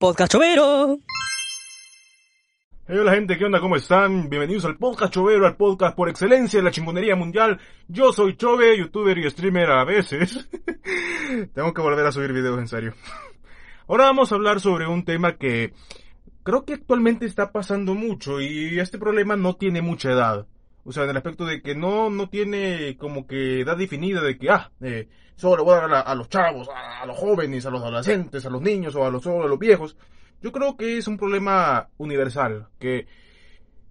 Podcast Chovero. Hey, hola gente, ¿qué onda? ¿Cómo están? Bienvenidos al Podcast Chovero, al podcast por excelencia de la chingonería mundial. Yo soy Chove, youtuber y streamer a veces. Tengo que volver a subir videos en serio. Ahora vamos a hablar sobre un tema que creo que actualmente está pasando mucho y este problema no tiene mucha edad. O sea, en el aspecto de que no, no tiene como que edad definida de que, ah, eh, solo voy a dar a, los chavos, a, los jóvenes, a los adolescentes, a los niños o a los, solo a los viejos. Yo creo que es un problema universal, que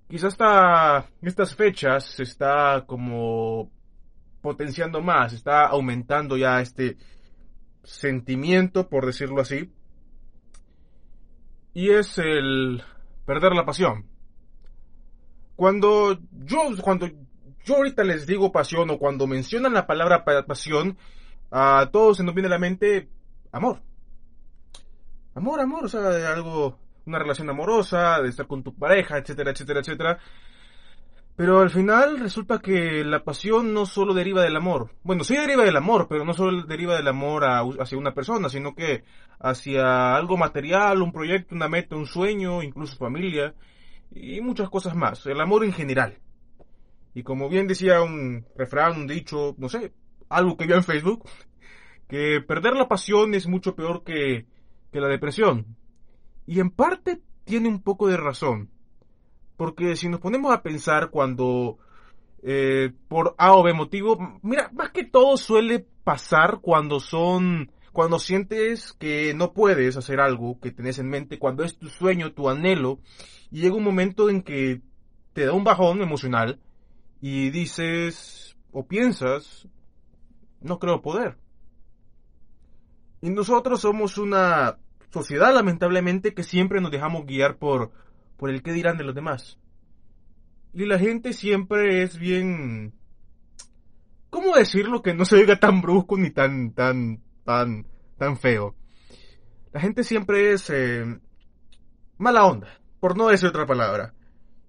quizás hasta estas fechas se está como potenciando más, está aumentando ya este sentimiento, por decirlo así, y es el perder la pasión. Cuando yo, cuando yo ahorita les digo pasión o cuando mencionan la palabra pasión, a todos se nos viene a la mente amor. Amor, amor, o sea, algo, una relación amorosa, de estar con tu pareja, etcétera, etcétera, etcétera. Pero al final resulta que la pasión no solo deriva del amor. Bueno, sí deriva del amor, pero no solo deriva del amor hacia una persona, sino que hacia algo material, un proyecto, una meta, un sueño, incluso familia y muchas cosas más. El amor en general. Y como bien decía un refrán, un dicho, no sé, algo que vio en Facebook, que perder la pasión es mucho peor que, que la depresión. Y en parte tiene un poco de razón. Porque si nos ponemos a pensar cuando eh, por A o B motivo, mira, más que todo suele pasar cuando son, cuando sientes que no puedes hacer algo que tenés en mente, cuando es tu sueño, tu anhelo, y llega un momento en que te da un bajón emocional y dices o piensas, no creo poder. Y nosotros somos una sociedad, lamentablemente, que siempre nos dejamos guiar por por el qué dirán de los demás. Y la gente siempre es bien... ¿Cómo decirlo que no se oiga tan brusco ni tan, tan, tan, tan feo? La gente siempre es eh, mala onda, por no decir otra palabra.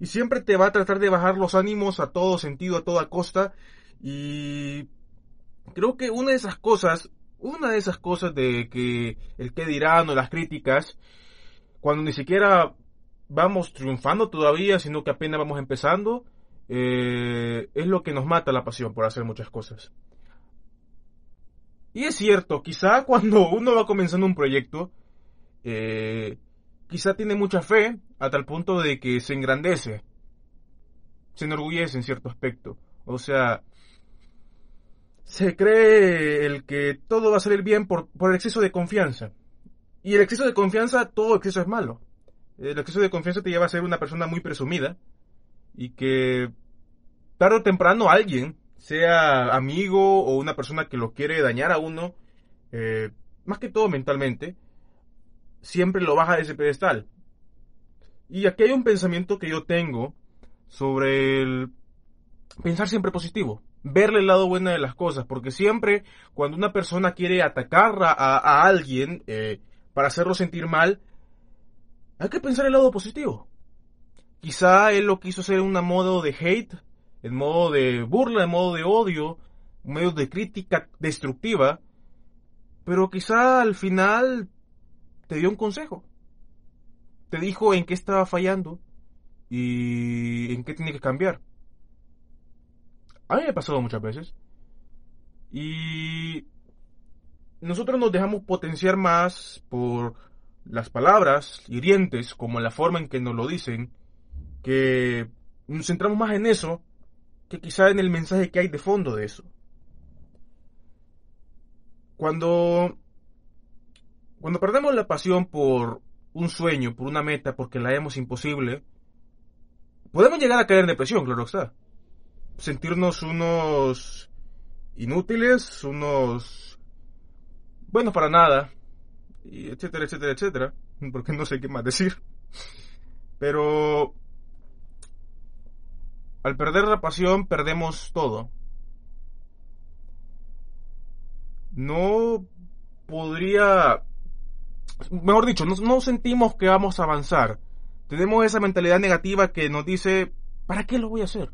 Y siempre te va a tratar de bajar los ánimos a todo sentido, a toda costa. Y creo que una de esas cosas, una de esas cosas de que el qué dirán o las críticas, cuando ni siquiera vamos triunfando todavía, sino que apenas vamos empezando, eh, es lo que nos mata la pasión por hacer muchas cosas. Y es cierto, quizá cuando uno va comenzando un proyecto, eh, quizá tiene mucha fe a tal punto de que se engrandece, se enorgullece en cierto aspecto. O sea, se cree el que todo va a salir bien por, por el exceso de confianza. Y el exceso de confianza, todo exceso es malo el exceso de confianza te lleva a ser una persona muy presumida y que tarde o temprano alguien, sea amigo o una persona que lo quiere dañar a uno, eh, más que todo mentalmente, siempre lo baja de ese pedestal. Y aquí hay un pensamiento que yo tengo sobre el pensar siempre positivo, verle el lado bueno de las cosas, porque siempre cuando una persona quiere atacar a, alguien eh, para hacerlo sentir mal, hay que pensar el lado positivo. Quizá él lo quiso hacer un modo de hate, en modo de burla, en modo de odio, modo de crítica destructiva, pero quizá al final te dio un consejo. Te dijo en qué estaba fallando y en qué tiene que cambiar. A mí me ha pasado muchas veces. Y nosotros nos dejamos potenciar más por las palabras hirientes como la forma en que nos lo dicen, que nos centramos más en eso que quizá en el mensaje que hay de fondo de eso. Cuando, cuando perdemos la pasión por un sueño, por una meta, porque la vemos imposible, podemos llegar a caer en depresión, claro está. Sentirnos unos inútiles, unos buenos para nada, y etcétera, etcétera, etcétera, porque no sé qué más decir. Pero al perder la pasión perdemos todo. No podría, mejor dicho, no, sentimos que vamos a avanzar. Tenemos esa mentalidad negativa que nos dice, ¿para qué lo voy a hacer?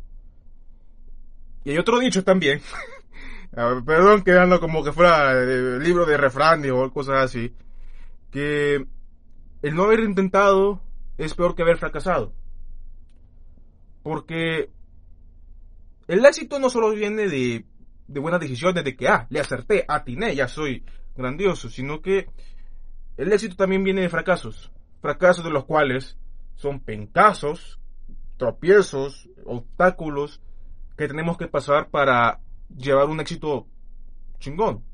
Y hay otro dicho también, perdón quedando como que fuera el libro de refrán o cosas así, que el no haber intentado es peor que haber fracasado. Porque el éxito no solo viene de, de buenas decisiones, de que, ah, le acerté, atiné, ya soy grandioso, sino que el éxito también viene de fracasos. Fracasos de los cuales son pencazos, tropiezos, obstáculos que tenemos que pasar para llevar un éxito chingón.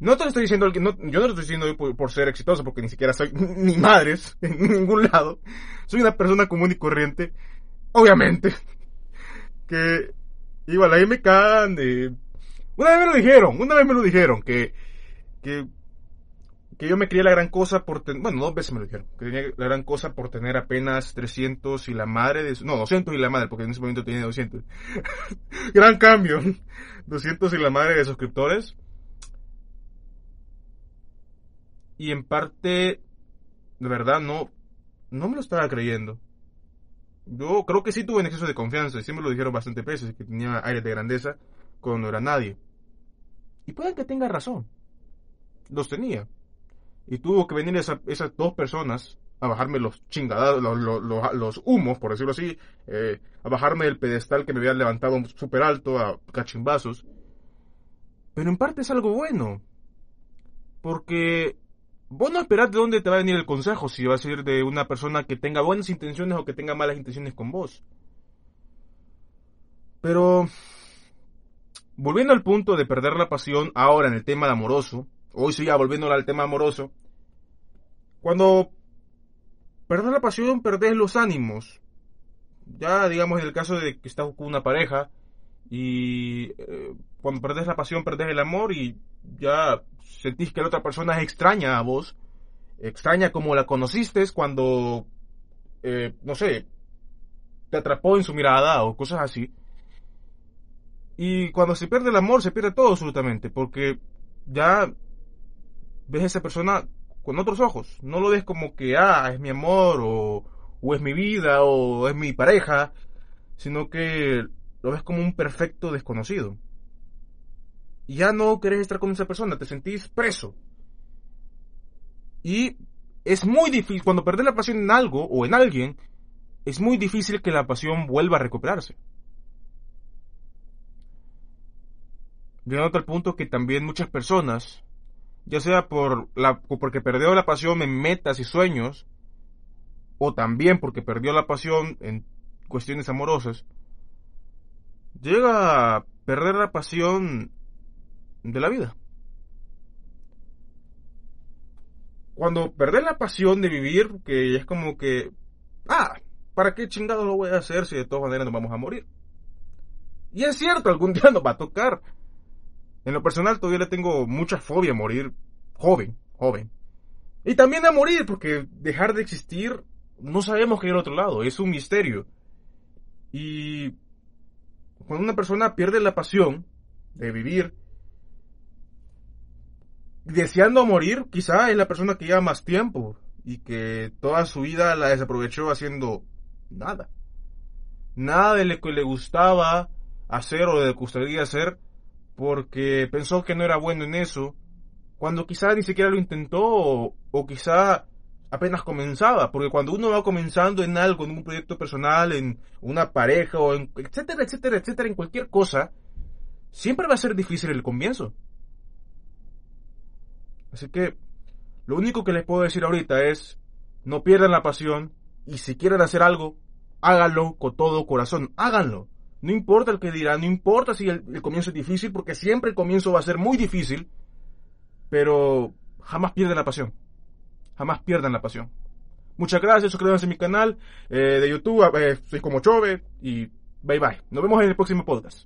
No te estoy diciendo, yo no lo estoy diciendo por, ser exitoso, porque ni siquiera soy ni madres en ningún lado. Soy una persona común y corriente, obviamente, que igual ahí me cagan de... Una vez me lo dijeron, una vez me lo dijeron, que, que, que yo me creía la gran cosa por tener, bueno, dos veces me lo dijeron, que tenía la gran cosa por tener apenas 300 y la madre de, no, 200 y la madre, porque en ese momento tenía 200. gran cambio, 200 y la madre de suscriptores y en parte, de verdad, no, no me lo estaba creyendo. Yo creo que sí tuve un exceso de confianza, siempre lo dijeron bastante veces, que tenía aire de grandeza cuando no era nadie. Y puede que tenga razón. Los tenía. Y tuvo que venir esas dos personas a bajarme los chingados, los, humos, por decirlo así, eh, a bajarme del pedestal que me había levantado súper alto a cachimbazos. Pero en parte es algo bueno. Porque vos no esperás de dónde te va a venir el consejo, si va a ser de una persona que tenga buenas intenciones o que tenga malas intenciones con vos. Pero, volviendo al punto de perder la pasión ahora en el tema de amoroso, hoy sí ya volviendo al tema amoroso, cuando perder la pasión, perdés los ánimos. Ya, digamos, en el caso de que estás con una pareja y eh, cuando perdés la pasión, perdés el amor y ya sentís que la otra persona es extraña a vos, extraña como la conociste cuando, eh, no sé, te atrapó en su mirada o cosas así. Y cuando se pierde el amor, se pierde todo absolutamente, porque ya ves a esa persona con otros ojos. No lo ves como que, ah, es mi amor, o, o es mi vida, o es mi pareja, sino que lo ves como un perfecto desconocido ya no querés estar con esa persona, te sentís preso. Y es muy difícil, cuando perdés la pasión en algo o en alguien, es muy difícil que la pasión vuelva a recuperarse. Llegando al punto que también muchas personas, ya sea por la, porque perdió la pasión en metas y sueños, o también porque perdió la pasión en cuestiones amorosas, llega a perder la pasión de la vida. Cuando perdés la pasión de vivir, que es como que, ah, ¿para qué chingado lo voy a hacer si de todas maneras nos vamos a morir? Y es cierto, algún día nos va a tocar. En lo personal todavía le tengo mucha fobia a morir joven, joven. Y también a morir, porque dejar de existir no sabemos qué hay al otro lado, es un misterio. Y cuando una persona pierde la pasión de vivir, deseando morir, quizá es la persona que lleva más tiempo y que toda su vida la desaprovechó haciendo nada. Nada de lo que le gustaba hacer o de lo que gustaría hacer porque pensó que no era bueno en eso, cuando quizá ni siquiera lo intentó o, quizá apenas comenzaba, porque cuando uno va comenzando en algo, en un proyecto personal, en una pareja o en etcétera, etcétera, etcétera, en cualquier cosa, siempre va a ser difícil el comienzo. Así que lo único que les puedo decir ahorita es, no pierdan la pasión y si quieren hacer algo, háganlo con todo corazón, háganlo. No importa el que dirán, no importa si el, comienzo es difícil, porque siempre el comienzo va a ser muy difícil, pero jamás pierdan la pasión. Jamás pierdan la pasión. Muchas gracias, suscríbanse a mi canal eh, de YouTube, eh, soy como Chove y bye bye. Nos vemos en el próximo podcast.